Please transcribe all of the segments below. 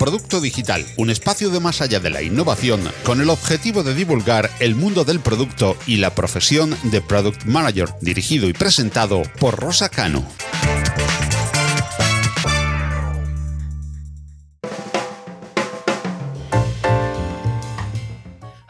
Producto Digital, un espacio de más allá de la innovación con el objetivo de divulgar el mundo del producto y la profesión de Product Manager, dirigido y presentado por Rosa Cano.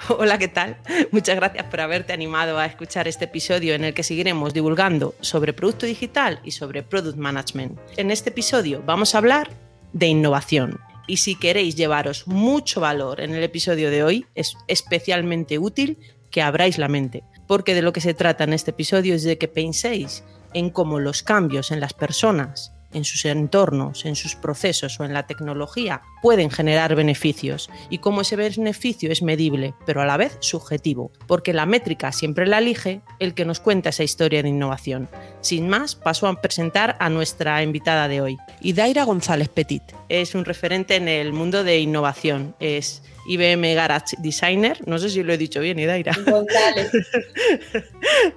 Hola, ¿qué tal? Muchas gracias por haberte animado a escuchar este episodio en el que seguiremos divulgando sobre producto digital y sobre product management. En este episodio vamos a hablar de innovación. Y si queréis llevaros mucho valor en el episodio de hoy, es especialmente útil que abráis la mente, porque de lo que se trata en este episodio es de que penséis en cómo los cambios en las personas en sus entornos, en sus procesos o en la tecnología pueden generar beneficios y cómo ese beneficio es medible, pero a la vez subjetivo, porque la métrica siempre la elige el que nos cuenta esa historia de innovación. Sin más, paso a presentar a nuestra invitada de hoy, Idaira González Petit. Es un referente en el mundo de innovación, es IBM Garage Designer, no sé si lo he dicho bien, Idaira.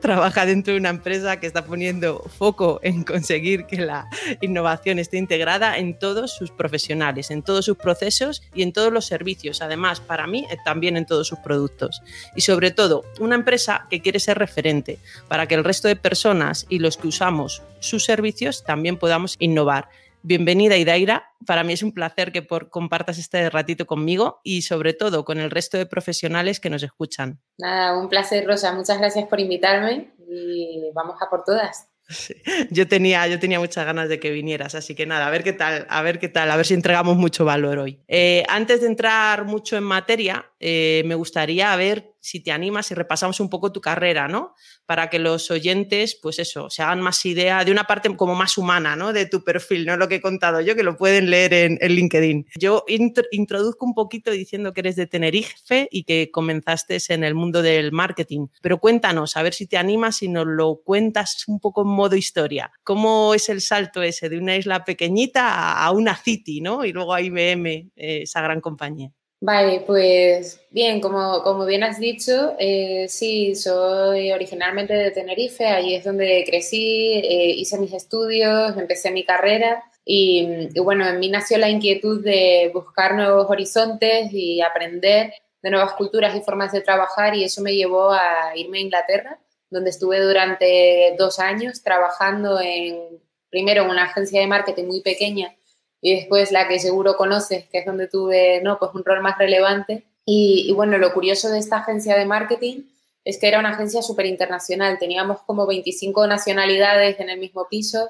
Trabaja dentro de una empresa que está poniendo foco en conseguir que la innovación esté integrada en todos sus profesionales, en todos sus procesos y en todos los servicios. Además, para mí, eh, también en todos sus productos. Y sobre todo, una empresa que quiere ser referente para que el resto de personas y los que usamos sus servicios también podamos innovar. Bienvenida, Idaira. Para mí es un placer que por, compartas este ratito conmigo y sobre todo con el resto de profesionales que nos escuchan. Nada, un placer, Rosa. Muchas gracias por invitarme y vamos a por todas. Yo, tenía, yo tenía muchas ganas de que vinieras, así que nada, a ver qué tal, a ver qué tal, a ver si entregamos mucho valor hoy. Eh, antes de entrar mucho en materia, eh, me gustaría ver si te animas y repasamos un poco tu carrera, ¿no? Para que los oyentes, pues eso, se hagan más idea de una parte como más humana, ¿no? De tu perfil, no lo que he contado yo, que lo pueden leer en, LinkedIn. Yo introduzco un poquito diciendo que eres de Tenerife y que comenzaste en el mundo del marketing, pero cuéntanos, a ver si te animas y nos lo cuentas un poco en modo historia. ¿Cómo es el salto ese de una isla pequeñita a, una city, ¿no? Y luego a IBM, eh, esa gran compañía. Vale, pues bien, como, como bien has dicho, eh, sí, soy originalmente de Tenerife, allí es donde crecí, eh, hice mis estudios, empecé mi carrera y, bueno, en mí nació la inquietud de buscar nuevos horizontes y aprender de nuevas culturas y formas de trabajar y eso me llevó a irme a Inglaterra, donde estuve durante dos años trabajando en, primero en una agencia de marketing muy pequeña y después la que seguro conoces, que es donde tuve ¿no? pues un rol más relevante. Y, bueno, lo curioso de esta agencia de marketing es que era una agencia súper internacional, teníamos como 25 nacionalidades en el mismo piso,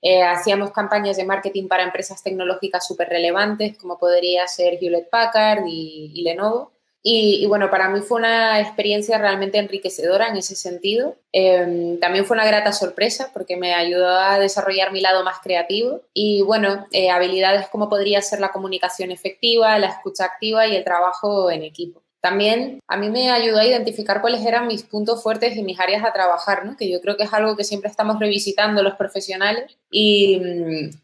eh, hacíamos campañas de marketing para empresas tecnológicas súper relevantes, como podría ser Hewlett Packard y Lenovo. Y, bueno, para mí fue una experiencia realmente enriquecedora en ese sentido. Em, también fue una grata sorpresa porque me ayudó a desarrollar mi lado más creativo y bueno, eh, habilidades como podría ser la comunicación efectiva, la escucha activa y el trabajo en equipo. También a mí me ayudó a identificar cuáles eran mis puntos fuertes y mis áreas a trabajar, ¿no? que yo creo que es algo que siempre estamos revisitando los profesionales. Y,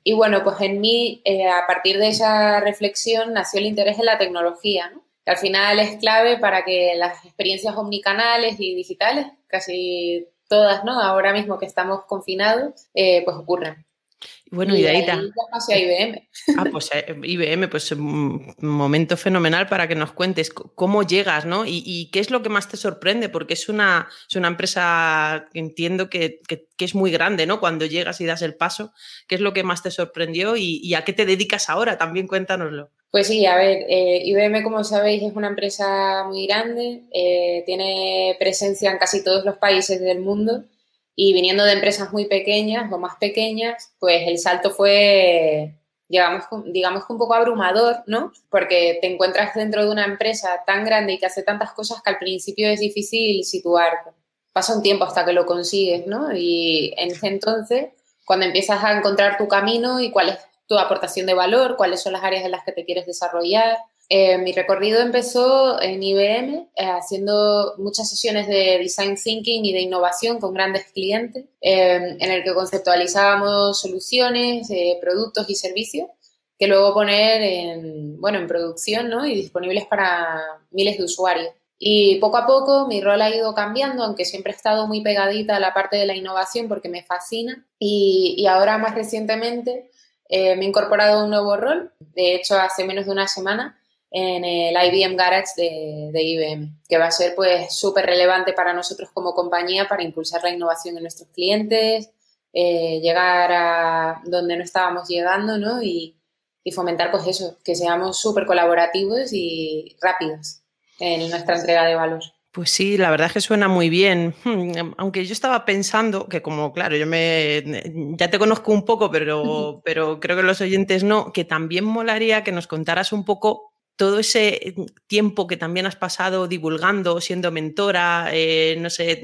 y bueno, pues en mí, eh, a partir de esa reflexión, nació el interés en la tecnología. ¿no? Al final es clave para que las experiencias omnicanales y digitales, casi todas, ¿no? Ahora mismo que estamos confinados, eh, pues ocurran. Bueno, y, de ahí, hacia IBM. Ah, pues eh, IBM, pues un momento fenomenal para que nos cuentes cómo llegas, ¿no? Y, qué es lo que más te sorprende, porque es una, es una empresa que entiendo que, es muy grande, ¿no? Cuando llegas y das el paso, ¿qué es lo que más te sorprendió y, a qué te dedicas ahora? También cuéntanoslo. Pues sí, a ver, eh, IBM, como sabéis, es una empresa muy grande, eh, tiene presencia en casi todos los países del mundo y viniendo de empresas muy pequeñas o más pequeñas, pues el salto fue, digamos, digamos que un poco abrumador, ¿no? Porque te encuentras dentro de una empresa tan grande y que hace tantas cosas que al principio es difícil situarte. Pasa un tiempo hasta que lo consigues, ¿no? Y en ese entonces, cuando empiezas a encontrar tu camino y cuál es tu aportación de valor, cuáles son las áreas en las que te quieres desarrollar, eh, mi recorrido empezó en IBM eh, haciendo muchas sesiones de design thinking y de innovación con grandes clientes, eh, en el que conceptualizábamos soluciones, productos y servicios que luego poner en, bueno, en producción ¿no? y disponibles para miles de usuarios. Y poco a poco mi rol ha ido cambiando, aunque siempre he estado muy pegadita a la parte de la innovación porque me fascina. Y, y ahora más recientemente me he incorporado a un nuevo rol, de hecho hace menos de una semana, en el IBM Garage de, de IBM, que va a ser pues súper relevante para nosotros como compañía para impulsar la innovación en nuestros clientes, eh, llegar a donde no estábamos llegando, ¿no? Y, y fomentar pues eso, que seamos súper colaborativos y rápidos en nuestra entrega de valor. Pues sí, la verdad es que suena muy bien. Hmm, aunque yo estaba pensando que como, claro, yo me ya te conozco un poco, pero, pero creo que los oyentes no, que también molaría que nos contaras un poco todo ese tiempo que también has pasado divulgando, siendo mentora, eh, no sé,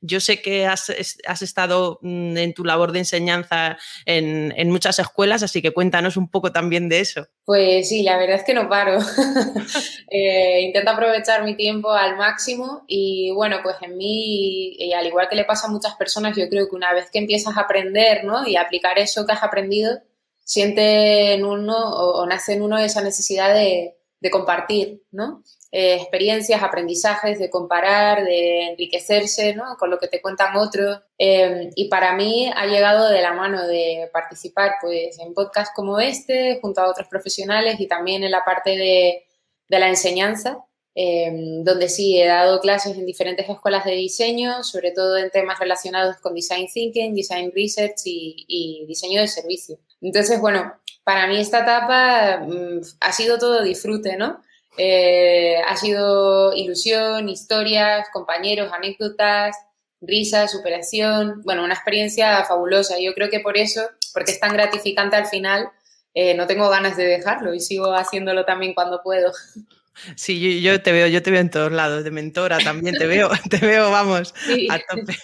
yo sé que has, estado mm, en tu labor de enseñanza en, muchas escuelas, así que cuéntanos un poco también de eso. Pues sí, la verdad es que no paro. Eh, intento aprovechar mi tiempo al máximo y bueno, pues en mí, y al igual que le pasa a muchas personas, yo creo que una vez que empiezas a aprender ¿no? y aplicar eso que has aprendido, siente en uno o, nace en uno esa necesidad de, compartir, ¿no? Eh, experiencias, aprendizajes, de comparar, de enriquecerse, ¿no? Con lo que te cuentan otros. Em, y para mí ha llegado de la mano de participar, pues, en podcasts como este, junto a otros profesionales y también en la parte de, la enseñanza, Em, donde sí he dado clases en diferentes escuelas de diseño, sobre todo en temas relacionados con design thinking, design research y, diseño de servicio. Entonces, bueno, para mí esta etapa mm, ha sido todo disfrute, ¿no? Eh, ha sido ilusión, historias, compañeros, anécdotas, risas, superación, bueno, una experiencia fabulosa. Yo creo que por eso, porque es tan gratificante al final, eh, no tengo ganas de dejarlo y sigo haciéndolo también cuando puedo. Sí, yo, te veo, yo te veo en todos lados, de mentora también te veo, te veo, vamos, a tope.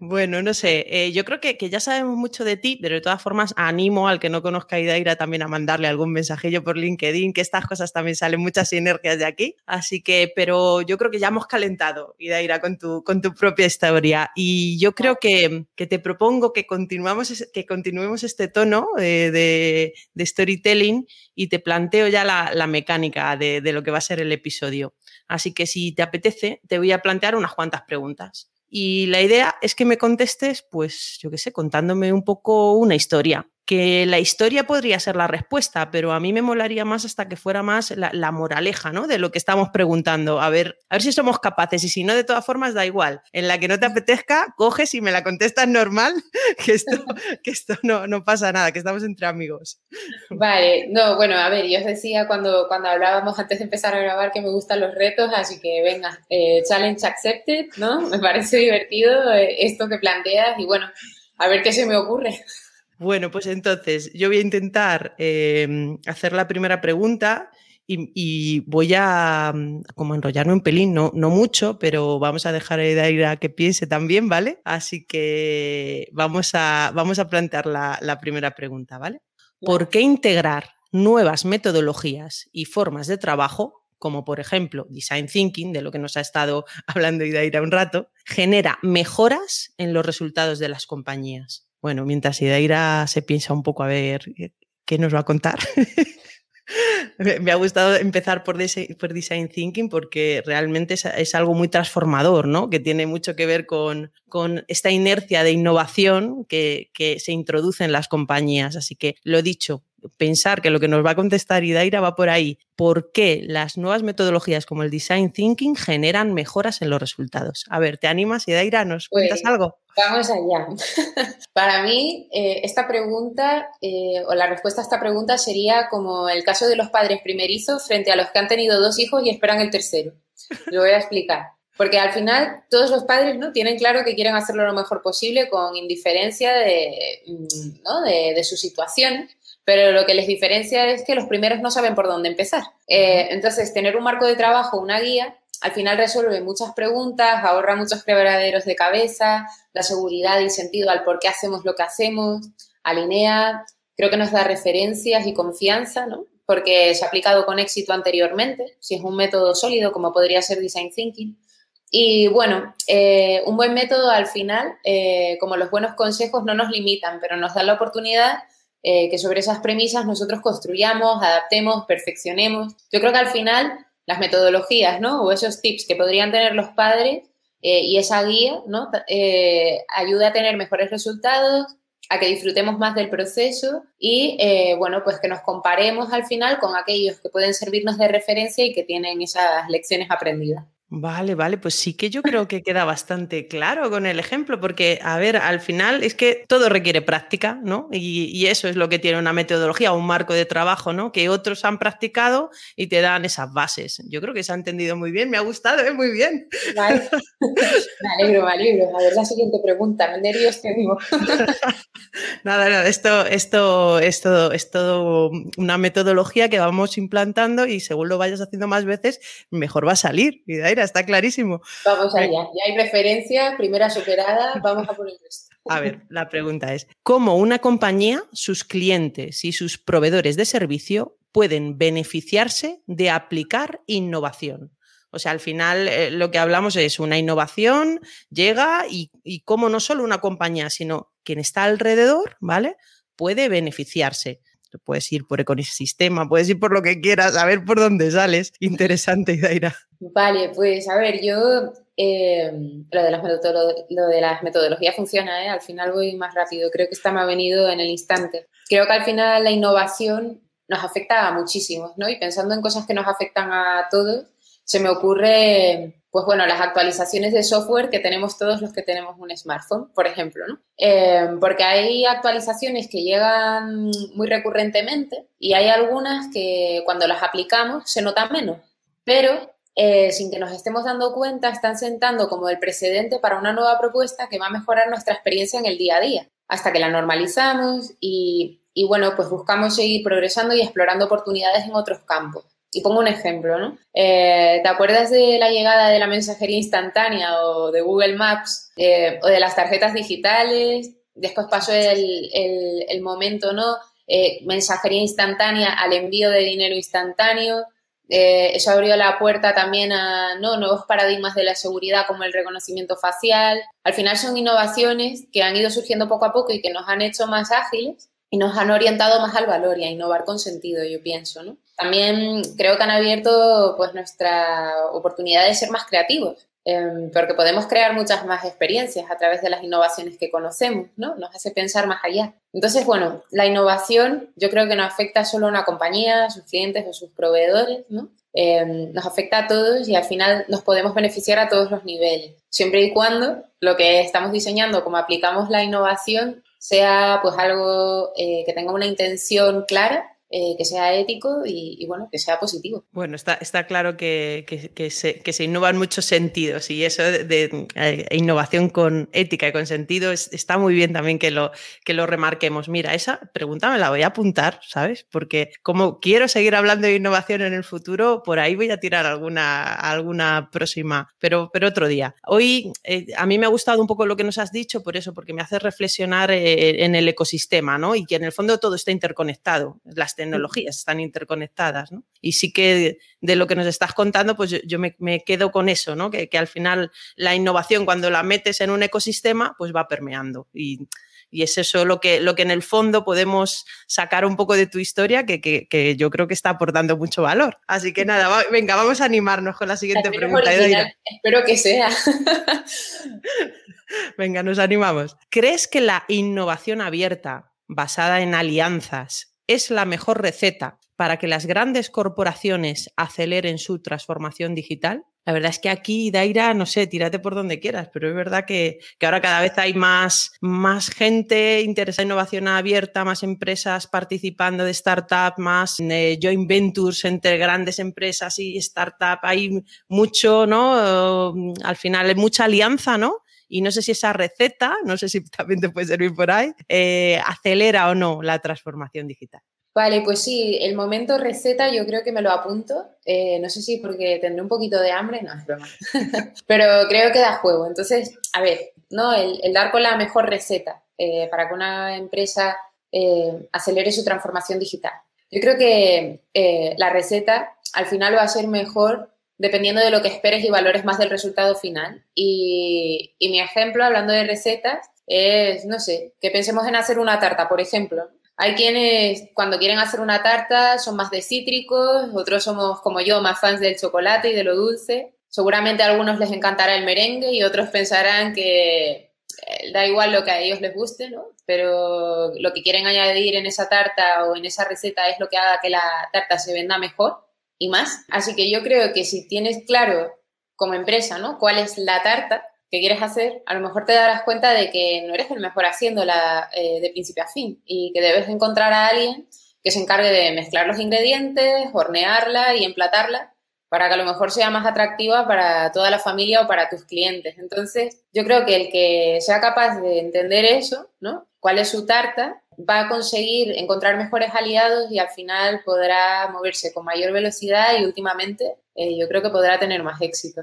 Bueno, no sé, eh, yo creo que, que, ya sabemos mucho de ti, pero de todas formas animo al que no conozca a Idaira también a mandarle algún mensajillo por LinkedIn, que estas cosas también salen muchas sinergias de aquí. Así que, pero yo creo que ya hemos calentado, Idaira, con tu, con tu propia historia. Y yo creo que, que te propongo que, continuamos, que continuemos este tono de, de, de storytelling y te planteo ya la, la mecánica de, de lo que va a ser el episodio. Así que si te apetece, te voy a plantear unas cuantas preguntas. Y la idea es que me contestes, pues, yo qué sé, contándome un poco una historia que la historia podría ser la respuesta, pero a mí me molaría más hasta que fuera más la, moraleja, ¿no? De lo que estamos preguntando. A ver, a ver si somos capaces y si no, de todas formas, da igual. En la que no te apetezca, coges y me la contestas normal, que esto, que esto no, no pasa nada, que estamos entre amigos. Vale, no, bueno, a ver, yo os decía cuando, cuando hablábamos antes de empezar a grabar que me gustan los retos, así que venga, eh, challenge accepted, ¿no? Me parece divertido eh, esto que planteas y bueno, a ver qué se me ocurre. Bueno, pues entonces yo voy a intentar em, hacer la primera pregunta y, voy a mm, como enrollarme un pelín, no, no mucho, pero vamos a dejar a Daira que piense también, ¿vale? Así que vamos a, vamos a plantear la, la primera pregunta, ¿vale? ¿Por qué integrar nuevas metodologías y formas de trabajo como por ejemplo Design Thinking, de lo que nos ha estado hablando Idaira un rato, genera mejoras en los resultados de las compañías. Bueno, mientras Idaira se piensa un poco a ver qué nos va a contar. Me ha gustado empezar por, Design Thinking porque realmente es, algo muy transformador, ¿no? que tiene mucho que ver con, esta inercia de innovación que, que, se introduce en las compañías. Así que lo dicho, pensar que lo que nos va a contestar Idaira va por ahí. ¿Por qué las nuevas metodologías como el Design Thinking generan mejoras en los resultados? A ver, ¿te animas, Idaira? ¿Nos cuentas pues, algo? Vamos allá. Para mí, eh, esta pregunta, eh, o la respuesta a esta pregunta sería como el caso de los padres primerizos frente a los que han tenido dos hijos y esperan el tercero. Lo voy a explicar. Porque al final todos los padres ¿no? tienen claro que quieren hacerlo lo mejor posible con indiferencia de, mm, ¿no? de, de su situación pero lo que les diferencia es que los primeros no saben por dónde empezar. Eh, entonces, tener un marco de trabajo, una guía, al final resuelve muchas preguntas, ahorra muchos quebraderos de cabeza, da seguridad y sentido al por qué hacemos lo que hacemos, alinea, creo que nos da referencias y confianza, ¿no? Porque se ha aplicado con éxito anteriormente, si es un método sólido como podría ser Design Thinking. Y bueno, eh, un buen método al final, eh, como los buenos consejos, no nos limitan, pero nos dan la oportunidad eh, que sobre esas premisas nosotros construyamos, adaptemos, perfeccionemos. Yo creo que al final las metodologías, ¿no? O esos tips que podrían tener los padres eh, y esa guía, ¿no? Eh, ayuda a tener mejores resultados, a que disfrutemos más del proceso y, eh, bueno, pues que nos comparemos al final con aquellos que pueden servirnos de referencia y que tienen esas lecciones aprendidas. Vale, vale, pues sí que yo creo que queda bastante claro con el ejemplo, porque, a ver, al final es que todo requiere práctica, ¿no? Y, eso es lo que tiene una metodología, un marco de trabajo, ¿no? Que otros han practicado y te dan esas bases. Yo creo que se ha entendido muy bien, me ha gustado, ¿eh? Muy bien. Vale, me alegro, me alegro. A ver, la siguiente pregunta, me nervios tengo. nada, nada, esto, esto, esto es todo una metodología que vamos implantando y según lo vayas haciendo más veces, mejor va a salir. Y de ahí está clarísimo. Vamos allá, ya hay referencia, primera superada, vamos a poner esto. A ver, la pregunta es, ¿cómo una compañía, sus clientes y sus proveedores de servicio pueden beneficiarse de aplicar innovación? O sea, al final eh, lo que hablamos es una innovación, llega y, y cómo no solo una compañía, sino quien está alrededor, ¿vale? Puede beneficiarse puedes ir por ecosistema, puedes ir por lo que quieras, a ver por dónde sales. Interesante, Daira. Vale, pues a ver, yo eh, lo, de las lo de las metodologías funciona, ¿eh? al final voy más rápido, creo que esta me ha venido en el instante. Creo que al final la innovación nos afecta a muchísimos, ¿no? Y pensando en cosas que nos afectan a todos, se me ocurre pues bueno, las actualizaciones de software que tenemos todos los que tenemos un smartphone, por ejemplo, ¿no? Eh, porque hay actualizaciones que llegan muy recurrentemente y hay algunas que cuando las aplicamos se notan menos, pero eh, sin que nos estemos dando cuenta están sentando como el precedente para una nueva propuesta que va a mejorar nuestra experiencia en el día a día, hasta que la normalizamos y, y bueno, pues buscamos seguir progresando y explorando oportunidades en otros campos. Y pongo un ejemplo, ¿no? Eh, ¿Te acuerdas de la llegada de la mensajería instantánea o de Google Maps eh, o de las tarjetas digitales? Después pasó el, el, momento, ¿no? Eh, mensajería instantánea al envío de dinero instantáneo. eso abrió la puerta también a nuevos paradigmas de la seguridad como el reconocimiento facial. Al final son innovaciones que han ido surgiendo poco a poco y que nos han hecho más ágiles y nos han orientado más al valor y a innovar con sentido, yo pienso, ¿no? También creo que han abierto pues nuestra oportunidad de ser más creativos, em, porque podemos crear muchas más experiencias a través de las innovaciones que conocemos, ¿no? Nos hace pensar más allá. Entonces, bueno, la innovación yo creo que no afecta solo a una compañía, a sus clientes o sus proveedores, ¿no? Em, nos afecta a todos y al final nos podemos beneficiar a todos los niveles, siempre y cuando lo que estamos diseñando, como aplicamos la innovación, sea pues algo eh, que tenga una intención clara eh, que sea ético y, bueno, que sea positivo. Bueno, está, está claro que, que, se, que se innova en muchos sentidos y eso de, eh, innovación con ética y con sentido está muy bien también que lo, que lo remarquemos. Mira, esa pregunta me la voy a apuntar, ¿sabes? Porque como quiero seguir hablando de innovación en el futuro, por ahí voy a tirar alguna, alguna próxima, pero, pero otro día. Hoy eh, a mí me ha gustado un poco lo que nos has dicho, por eso, porque me hace reflexionar en el ecosistema, ¿no? Y que en el fondo todo está interconectado. Las tecnologías están interconectadas. ¿no? Y sí que de, lo que nos estás contando, pues yo, me, quedo con eso, ¿no? Que, que, al final la innovación cuando la metes en un ecosistema, pues va permeando. Y, y es eso lo que, lo que en el fondo podemos sacar un poco de tu historia que, que, yo creo que está aportando mucho valor. Así que nada, venga, vamos a animarnos con la siguiente pregunta. espero que sea. venga, nos animamos. ¿Crees que la innovación abierta basada en alianzas es la mejor receta para que las grandes corporaciones aceleren su transformación digital? La verdad es que aquí, Daira, no sé, tírate por donde quieras, pero es verdad que, ahora cada vez hay más, más gente interesada en innovación abierta, más empresas participando de startup, más eh, joint ventures entre grandes empresas y startup. Hay mucho, ¿no? al final mucha alianza, ¿no? Y no sé si esa receta, no sé si también te puede servir por ahí, eh, acelera o no la transformación digital. Vale, pues sí, el momento receta yo creo que me lo apunto. Eh, no sé si porque tendré un poquito de hambre, no es broma. Pero creo que da juego. Entonces, a ver, ¿no? El, dar con la mejor receta eh, para que una empresa acelere su transformación digital. Yo creo que la receta al final va a ser mejor dependiendo de lo que esperes y valores más del resultado final. Y, mi ejemplo, hablando de recetas, es, no sé, que pensemos en hacer una tarta, por ejemplo. Hay quienes cuando quieren hacer una tarta son más de cítricos, otros somos como yo, más fans del chocolate y de lo dulce. Seguramente a algunos les encantará el merengue y otros pensarán que eh, da igual lo que a ellos les guste, ¿no? Pero lo que quieren añadir en esa tarta o en esa receta es lo que haga que la tarta se venda mejor y más. Así que yo creo que si tienes claro como empresa, ¿no? ¿Cuál es la tarta que quieres hacer? A lo mejor te darás cuenta de que no eres el mejor haciéndola eh, de principio a fin y que debes encontrar a alguien que se encargue de mezclar los ingredientes, hornearla y emplatarla para que a lo mejor sea más atractiva para toda la familia o para tus clientes. Entonces, yo creo que el que sea capaz de entender eso, ¿no? ¿Cuál es su tarta? Va a conseguir encontrar mejores aliados y al final podrá moverse con mayor velocidad y últimamente eh, yo creo que podrá tener más éxito.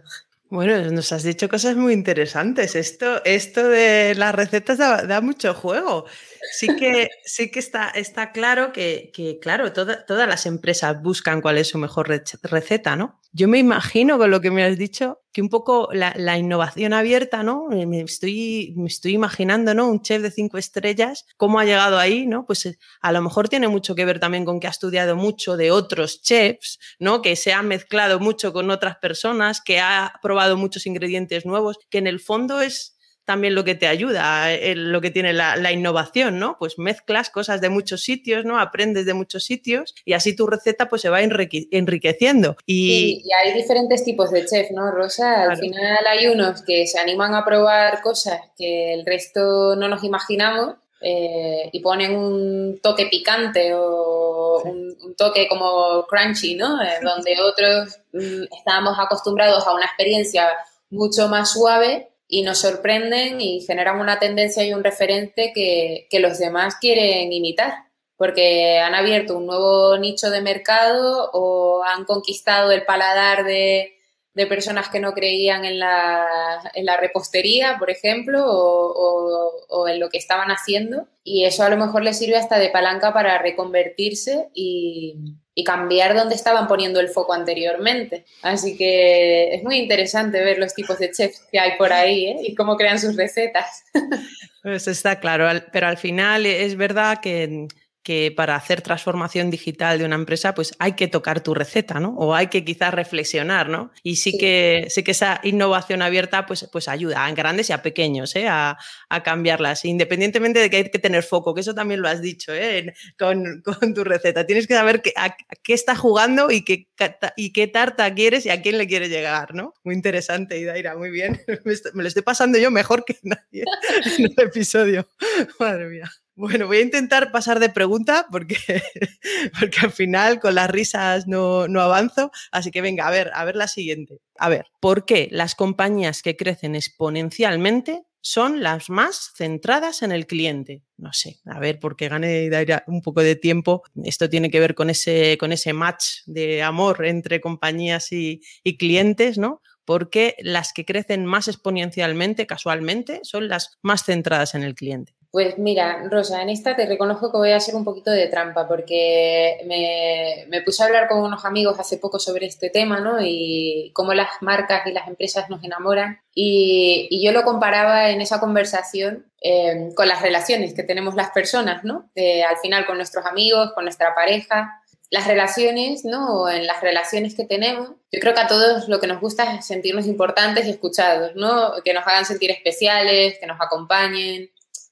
Bueno, nos has dicho cosas muy interesantes. Esto, esto de las recetas da, mucho juego. Sí que, sí que está, está claro que, claro, todas las empresas buscan cuál es su mejor receta, ¿no? Yo me imagino con lo que me has dicho que un poco la, innovación abierta, ¿no? Me estoy, me estoy imaginando, ¿no? Un chef de cinco estrellas, cómo ha llegado ahí, ¿no? Pues eh, a lo mejor tiene mucho que ver también con que ha estudiado mucho de otros chefs, ¿no? Que se ha mezclado mucho con otras personas, que ha probado muchos ingredientes nuevos, que en el fondo es también lo que te ayuda, eh, lo que tiene la, innovación, ¿no? Pues mezclas cosas de muchos sitios, ¿no? Aprendes de muchos sitios y así tu receta pues se va enriqueciendo. Y, hay diferentes tipos de chef, ¿no, Rosa? Al final hay unos que se animan a probar cosas que el resto no nos imaginamos eh, y ponen un toque picante o un, toque como crunchy, ¿no? Eh, donde otros mm, estábamos acostumbrados a una experiencia mucho más suave y nos sorprenden y generan una tendencia y un referente que, los demás quieren imitar, porque han abierto un nuevo nicho de mercado o han conquistado el paladar de, personas que no creían en la, en la repostería, por ejemplo, o, o, en lo que estaban haciendo. Y eso a lo mejor les sirve hasta de palanca para reconvertirse y, y cambiar donde estaban poniendo el foco anteriormente. Así que es muy interesante ver los tipos de chefs que hay por ahí ¿eh? y cómo crean sus recetas. Pues está claro, pero al final es verdad que que para hacer transformación digital de una empresa, pues hay que tocar tu receta, ¿no? O hay que quizás reflexionar, ¿no? Y sí, que, sí que esa innovación abierta, pues, pues ayuda a grandes y a pequeños, ¿eh? A, cambiarlas, independientemente de que hay que tener foco, que eso también lo has dicho, ¿eh? Con, tu receta. Tienes que saber a, qué está jugando y qué, y qué tarta quieres y a quién le quieres llegar, ¿no? Muy interesante, Idaira, muy bien. Me, lo estoy pasando yo mejor que nadie en el episodio. Madre mía. Bueno, voy a intentar pasar de pregunta porque, porque al final con las risas no, no, avanzo. Así que venga, a ver, a ver la siguiente. A ver, ¿por qué las compañías que crecen exponencialmente son las más centradas en el cliente? No sé, a ver, porque gane un poco de tiempo. Esto tiene que ver con ese, con ese match de amor entre compañías y, y clientes, ¿no? Porque las que crecen más exponencialmente, casualmente, son las más centradas en el cliente. Pues mira, Rosa, en esta te reconozco que voy a hacer un poquito de trampa porque me, puse a hablar con unos amigos hace poco sobre este tema, ¿no? Y cómo las marcas y las empresas nos enamoran. Y, yo lo comparaba en esa conversación eh, con las relaciones que tenemos las personas, ¿no? al final con nuestros amigos, con nuestra pareja. Las relaciones, ¿no? En las relaciones que tenemos, yo creo que a todos lo que nos gusta es sentirnos importantes y escuchados, ¿no? Que nos hagan sentir especiales, que nos acompañen,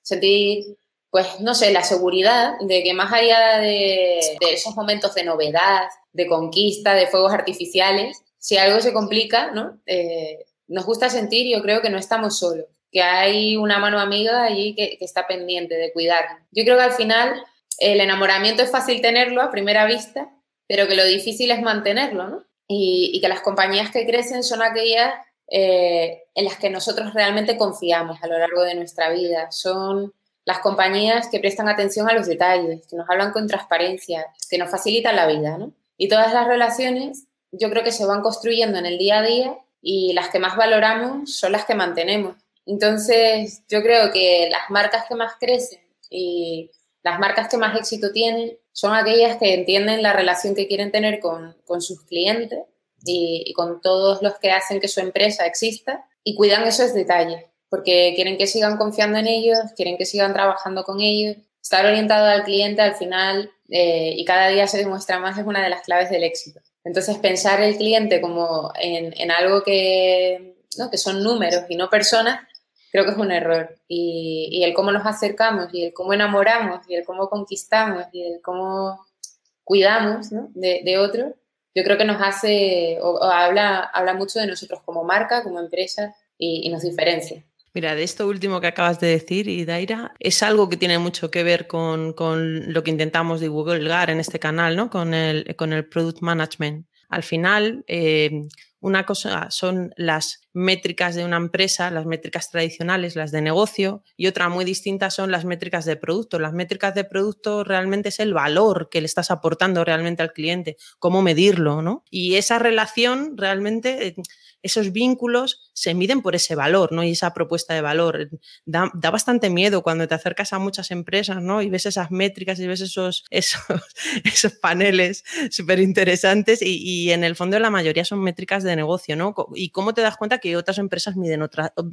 sentir, pues, no sé, la seguridad de que más allá de, esos momentos de novedad, de conquista, de fuegos artificiales, si algo se complica, ¿no? Eh, nos gusta sentir, yo creo que no estamos solos, que hay una mano amiga allí que, está pendiente de cuidar. Yo creo que al final el enamoramiento es fácil tenerlo a primera vista, pero que lo difícil es mantenerlo, ¿no? Y, que las compañías que crecen son aquellas eh, en las que nosotros realmente confiamos a lo largo de nuestra vida. Son las compañías que prestan atención a los detalles, que nos hablan con transparencia, que nos facilitan la vida. Y todas las relaciones yo creo que se van construyendo en el día a día y las que más valoramos son las que mantenemos. Entonces, yo creo que las marcas que más crecen y las marcas que más éxito tienen son aquellas que entienden la relación que quieren tener con, con sus clientes y, con todos los que hacen que su empresa exista y cuidan esos detalles, porque quieren que sigan confiando en ellos, quieren que sigan trabajando con ellos. Estar orientado al cliente al final eh, y cada día se demuestra más es una de las claves del éxito. Entonces, pensar el cliente como en, algo que, que son números y no personas, creo que es un error. Y, el cómo nos acercamos y el cómo enamoramos y el cómo conquistamos y el cómo cuidamos de, de otro, yo creo que nos hace o, habla, habla mucho de nosotros como marca, como empresa y, nos diferencia. Mira, de esto último que acabas de decir, Idaira, es algo que tiene mucho que ver con, con lo que intentamos divulgar en este canal, ¿no? Con el, con el Product Management. Al final, eh, una cosa son las métricas de una empresa, las métricas tradicionales, las de negocio, y otra muy distinta son las métricas de producto. Las métricas de producto realmente es el valor que le estás aportando realmente al cliente, cómo medirlo, ¿no? Y esa relación realmente eh, esos vínculos se miden por ese valor, ¿no? Y esa propuesta de valor. Da, bastante miedo cuando te acercas a muchas empresas, ¿no? Y ves esas métricas y ves esos, esos, esos paneles súper interesantes y, en el fondo la mayoría son métricas de negocio, ¿no? Y cómo te das cuenta que otras empresas miden,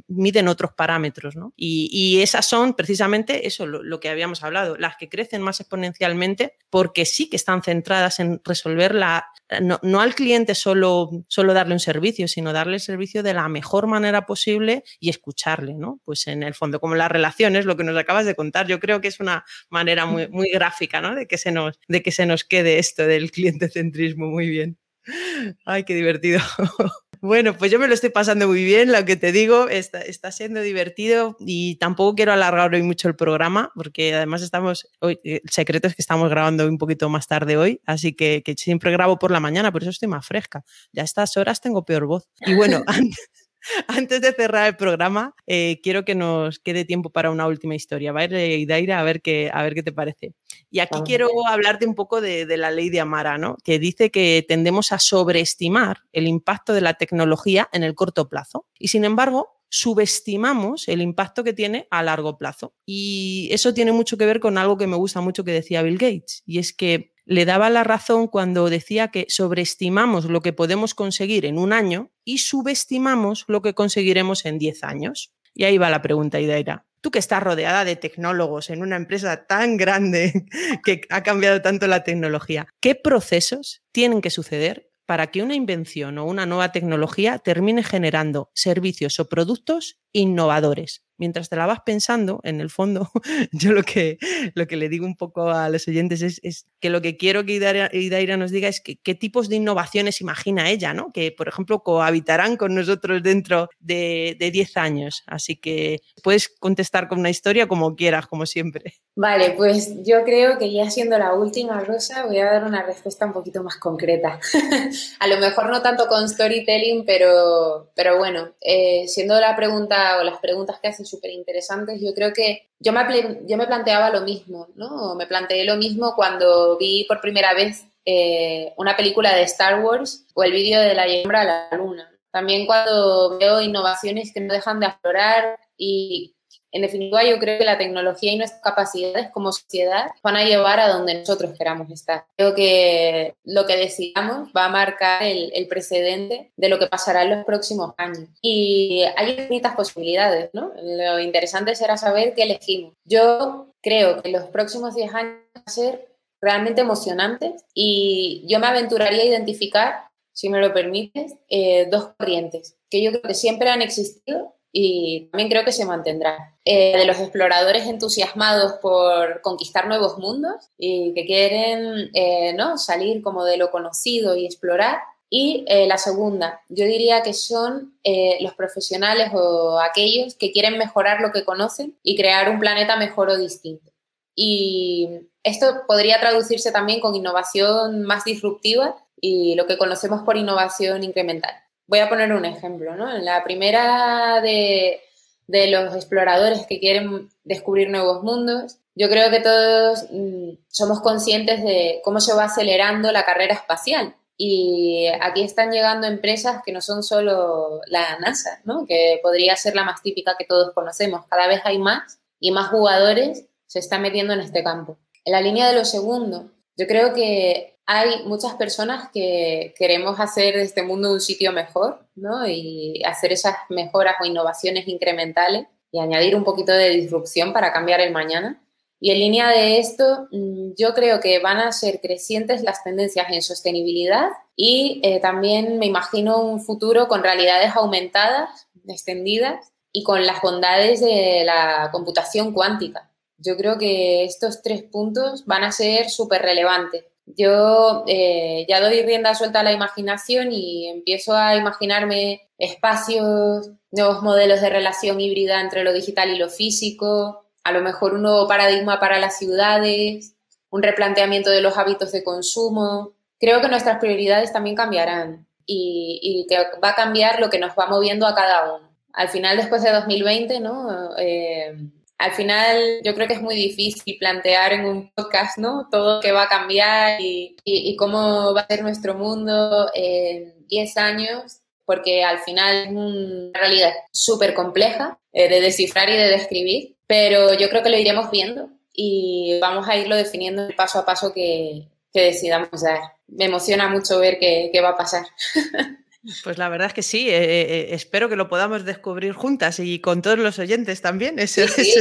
miden otros parámetros, ¿no? Y, esas son precisamente eso, lo, que habíamos hablado, las que crecen más exponencialmente porque sí que están centradas en resolver la, no, no al cliente solo, solo darle un servicio, sino darle el servicio de la mejor manera posible y escucharle, ¿no? Pues en el fondo, como las relaciones, lo que nos acabas de contar, yo creo que es una manera muy, muy gráfica, ¿no? De que, se nos, de que se nos quede esto del cliente centrismo muy bien. Ay, qué divertido. Bueno, pues yo me lo estoy pasando muy bien, lo que te digo, está, siendo divertido y tampoco quiero alargar hoy mucho el programa, porque además estamos, hoy, el secreto es que estamos grabando un poquito más tarde hoy, así que, que siempre grabo por la mañana, por eso estoy más fresca. Ya a estas horas tengo peor voz. Y bueno, antes, Antes de cerrar el programa, eh, quiero que nos quede tiempo para una última historia. Va a ir Idaira a ver qué, a ver qué te parece. Y aquí quiero hablarte un poco de, la ley de Amara, ¿no? que dice que tendemos a sobreestimar el impacto de la tecnología en el corto plazo. Y sin embargo, subestimamos el impacto que tiene a largo plazo. Y eso tiene mucho que ver con algo que me gusta mucho que decía Bill Gates, y es que le daba la razón cuando decía que sobreestimamos lo que podemos conseguir en un año y subestimamos lo que conseguiremos en 10 años. Y ahí va la pregunta, Idaira. Tú que estás rodeada de tecnólogos en una empresa tan grande que ha cambiado tanto la tecnología, ¿qué procesos tienen que suceder para que una invención o una nueva tecnología termine generando servicios o productos innovadores? mientras te la vas pensando, en el fondo, yo lo que, lo que le digo un poco a los oyentes es, que lo que quiero que Idaira, nos diga es qué tipos de innovaciones imagina ella, ¿no? Que, por ejemplo, cohabitarán con nosotros dentro de, de 10 años. Así que puedes contestar con una historia como quieras, como siempre. Vale, pues yo creo que ya siendo la última, Rosa, voy a dar una respuesta un poquito más concreta. a lo mejor no tanto con storytelling, pero, pero bueno, eh, siendo la pregunta o las preguntas que haces súper interesantes. Yo creo que yo me, yo me planteaba lo mismo, ¿no? Me planteé lo mismo cuando vi por primera vez eh, una película de Star Wars o el vídeo de la llama a la luna. También cuando veo innovaciones que no dejan de aflorar y en definitiva, yo creo que la tecnología y nuestras capacidades como sociedad van a llevar a donde nosotros queramos estar. Creo que lo que decidamos va a marcar el, precedente de lo que pasará en los próximos años. Y hay infinitas posibilidades, ¿no? Lo interesante será saber qué elegimos. Yo creo que los próximos 10 años van a ser realmente emocionantes y yo me aventuraría a identificar, si me lo permites, eh, dos corrientes que yo creo que siempre han existido y también creo que se mantendrá. Eh, de los exploradores entusiasmados por conquistar nuevos mundos y que quieren eh, ¿no? salir como de lo conocido y explorar. Y eh, la segunda, yo diría que son los profesionales o aquellos que quieren mejorar lo que conocen y crear un planeta mejor o distinto. Y esto podría traducirse también con innovación más disruptiva y lo que conocemos por innovación incremental voy a poner un ejemplo, ¿no? En la primera de, los exploradores que quieren descubrir nuevos mundos, yo creo que todos mm, somos conscientes de cómo se va acelerando la carrera espacial. Y aquí están llegando empresas que no son solo la NASA, ¿no? que podría ser la más típica que todos conocemos. Cada vez hay más y más jugadores se están metiendo en este campo. En la línea de lo segundo, yo creo que hay muchas personas que queremos hacer de este mundo un sitio mejor, ¿no? Y hacer esas mejoras o innovaciones incrementales y añadir un poquito de disrupción para cambiar el mañana. Y en línea de esto, mm, yo creo que van a ser crecientes las tendencias en sostenibilidad y eh, también me imagino un futuro con realidades aumentadas, extendidas, y con las bondades de la computación cuántica. Yo creo que estos tres puntos van a ser súper relevantes. Yo eh, ya doy rienda suelta a la imaginación y empiezo a imaginarme espacios, nuevos modelos de relación híbrida entre lo digital y lo físico, a lo mejor un nuevo paradigma para las ciudades, un replanteamiento de los hábitos de consumo. Creo que nuestras prioridades también cambiarán y, que va a cambiar lo que nos va moviendo a cada uno. Al final, después de 2020, ¿no? Eh, al final yo creo que es muy difícil plantear en un podcast, ¿no? Todo lo que va a cambiar y, cómo va a ser nuestro mundo en 10 años, porque al final es una realidad súper compleja eh, de descifrar y de describir, pero yo creo que lo iremos viendo y vamos a irlo definiendo paso a paso que, decidamos dar. Me emociona mucho ver qué, qué va a pasar. Pues la verdad es que sí, eh, eh, espero que lo podamos descubrir juntas y con todos los oyentes también. Eso, sí,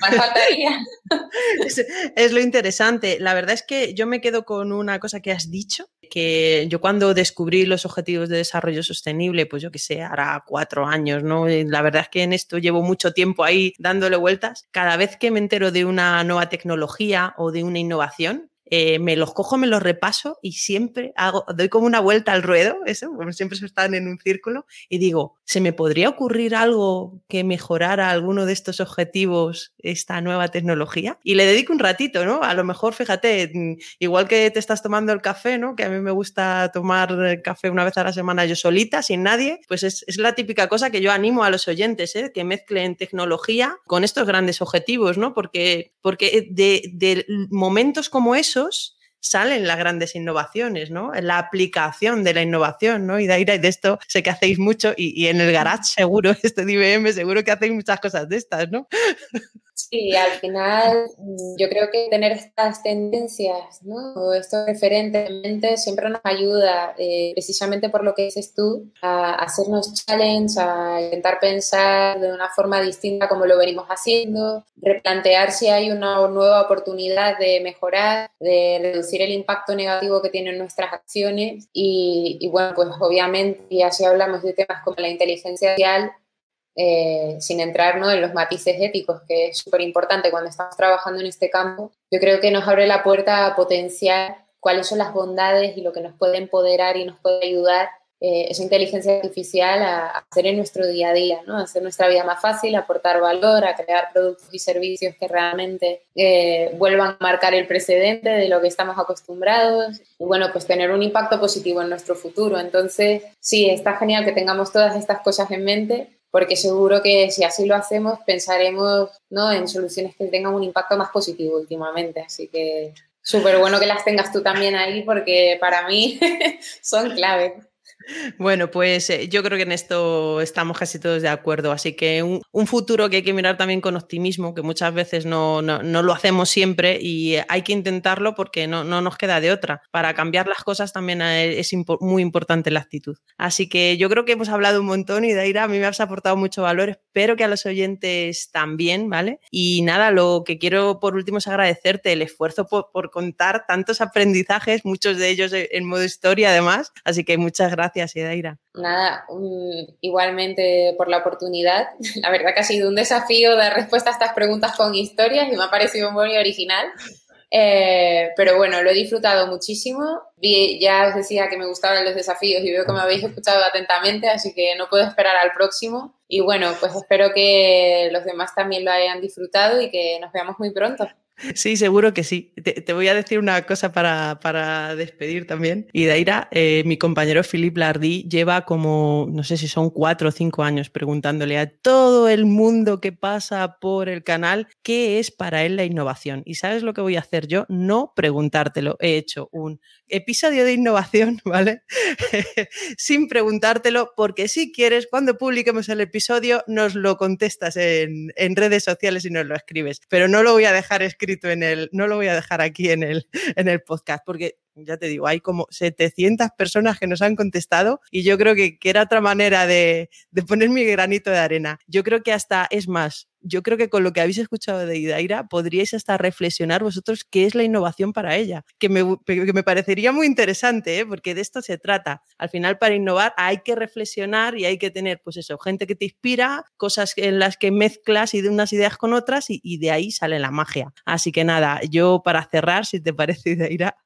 más faltaría. Es, lo interesante. La verdad es que yo me quedo con una cosa que has dicho, que yo cuando descubrí los objetivos de desarrollo sostenible, pues yo que sé, hará cuatro años, ¿no? La verdad es que en esto llevo mucho tiempo ahí dándole vueltas. Cada vez que me entero de una nueva tecnología o de una innovación, eh, me los cojo, me los repaso y siempre hago, doy como una vuelta al ruedo, eso, como siempre están en un círculo, y digo, ¿se me podría ocurrir algo que mejorara alguno de estos objetivos, esta nueva tecnología? Y le dedico un ratito, ¿no? A lo mejor, fíjate, mm, igual que te estás tomando el café, ¿no? Que a mí me gusta tomar café una vez a la semana yo solita, sin nadie, pues es, es la típica cosa que yo animo a los oyentes, ¿eh? Que mezclen tecnología con estos grandes objetivos, ¿no? Porque, porque de, de momentos como eso, ingresos salen las grandes innovaciones, ¿no? La aplicación de la innovación, ¿no? Y de, de esto sé que hacéis mucho y, en el garage seguro, este de IBM, seguro que hacéis muchas cosas de estas, ¿no? Sí, al final mm, yo creo que tener estas tendencias, ¿no? O estos referentes en mente siempre nos ayuda, eh, precisamente por lo que dices tú, a, hacernos challenge, a intentar pensar de una forma distinta como lo venimos haciendo, replantear si hay una nueva oportunidad de mejorar, de reducir el impacto negativo que tienen nuestras acciones. Y, y bueno, pues obviamente, y así hablamos de temas como la inteligencia artificial, eh, sin entrar en los matices éticos, que es súper importante cuando estamos trabajando en este campo, yo creo que nos abre la puerta a potenciar cuáles son las bondades y lo que nos puede empoderar y nos puede ayudar eh, esa inteligencia artificial a, hacer en nuestro día a día, ¿no? a hacer nuestra vida más fácil, aportar valor, a crear productos y servicios que realmente eh, vuelvan a marcar el precedente de lo que estamos acostumbrados y bueno, pues tener un impacto positivo en nuestro futuro. Entonces, sí, está genial que tengamos todas estas cosas en mente porque seguro que si así lo hacemos pensaremos ¿no? en soluciones que tengan un impacto más positivo últimamente. Así que súper bueno que las tengas tú también ahí porque para mí son clave. Bueno, pues eh, yo creo que en esto estamos casi todos de acuerdo. Así que un, futuro que hay que mirar también con optimismo, que muchas veces no, lo hacemos siempre y hay que intentarlo porque no, nos queda de otra. Para cambiar las cosas también eh, es muy importante la actitud. Así que yo creo que hemos hablado un montón y Daira, a mí me has aportado mucho valor. Espero que a los oyentes también, ¿vale? Y nada, lo que quiero por último es agradecerte el esfuerzo por, por contar tantos aprendizajes, muchos de ellos en modo historia además. Así que muchas gracias gracias, Idaira. Nada, igualmente por la oportunidad. La verdad que ha sido un desafío dar respuesta a estas preguntas con historias y me ha parecido muy original. Eh, pero bueno, lo he disfrutado muchísimo. ya os decía que me gustaban los desafíos y veo que me habéis escuchado atentamente, así que no puedo esperar al próximo. Y bueno, pues espero que los demás también lo hayan disfrutado y que nos veamos muy pronto. Sí, seguro que sí. Te, voy a decir una cosa para, despedir también. Y Daira, eh, mi compañero Philippe Lardy lleva como, no sé si son cuatro o cinco años preguntándole a todo el mundo que pasa por el canal qué es para él la innovación. ¿Y sabes lo que voy a hacer yo? No preguntártelo. He hecho un episodio de innovación, ¿vale? Sin preguntártelo, porque si quieres, cuando publiquemos el episodio, nos lo contestas en, en redes sociales y nos lo escribes. Pero no lo voy a dejar escrito en el, no lo voy a dejar aquí en el, en el podcast, porque ya te digo, hay como 700 personas que nos han contestado y yo creo que, que era otra manera de, de, poner mi granito de arena. Yo creo que hasta, es más, yo creo que con lo que habéis escuchado de Idaira podríais hasta reflexionar vosotros qué es la innovación para ella, que me, que me parecería muy interesante, ¿eh? porque de esto se trata. Al final, para innovar hay que reflexionar y hay que tener, pues eso, gente que te inspira, cosas en las que mezclas y de unas ideas con otras y, y de ahí sale la magia. Así que nada, yo para cerrar, si te parece, Idaira,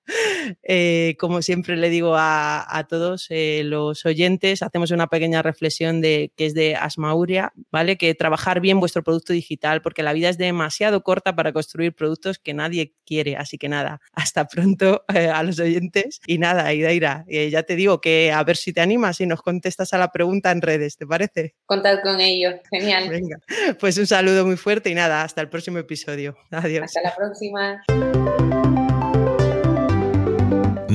eh, como siempre le digo a, a todos eh, los oyentes, hacemos una pequeña reflexión de que es de Asmauria, ¿vale? Que trabajar bien vuestro producto digital, porque la vida es demasiado corta para construir productos que nadie quiere. Así que nada, hasta pronto eh, a los oyentes. Y nada, Idaira, ya te digo que a ver si te animas y nos contestas a la pregunta en redes, ¿te parece? Contad con ello, genial. Venga, pues un saludo muy fuerte y nada, hasta el próximo episodio. Adiós. Hasta la próxima.